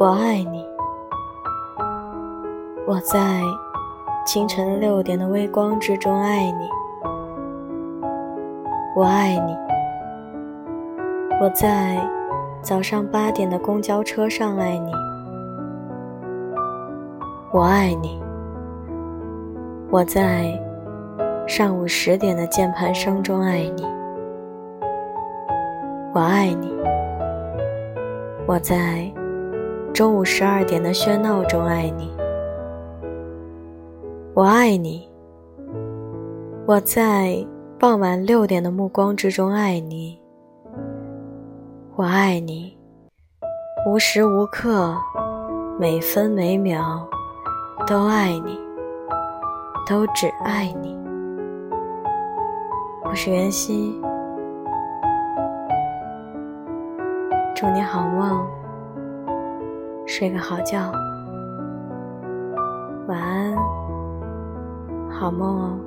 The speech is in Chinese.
我爱你，我在清晨六点的微光之中爱你，我爱你，我在早上八点的公交车上爱你，我爱你，我在上午十点的键盘声中爱你，我爱你，我在。中午十二点的喧闹中爱你，我爱你。我在傍晚六点的目光之中爱你，我爱你。无时无刻，每分每秒，都爱你，都只爱你。我是袁熙，祝你好梦。睡个好觉，晚安，好梦哦。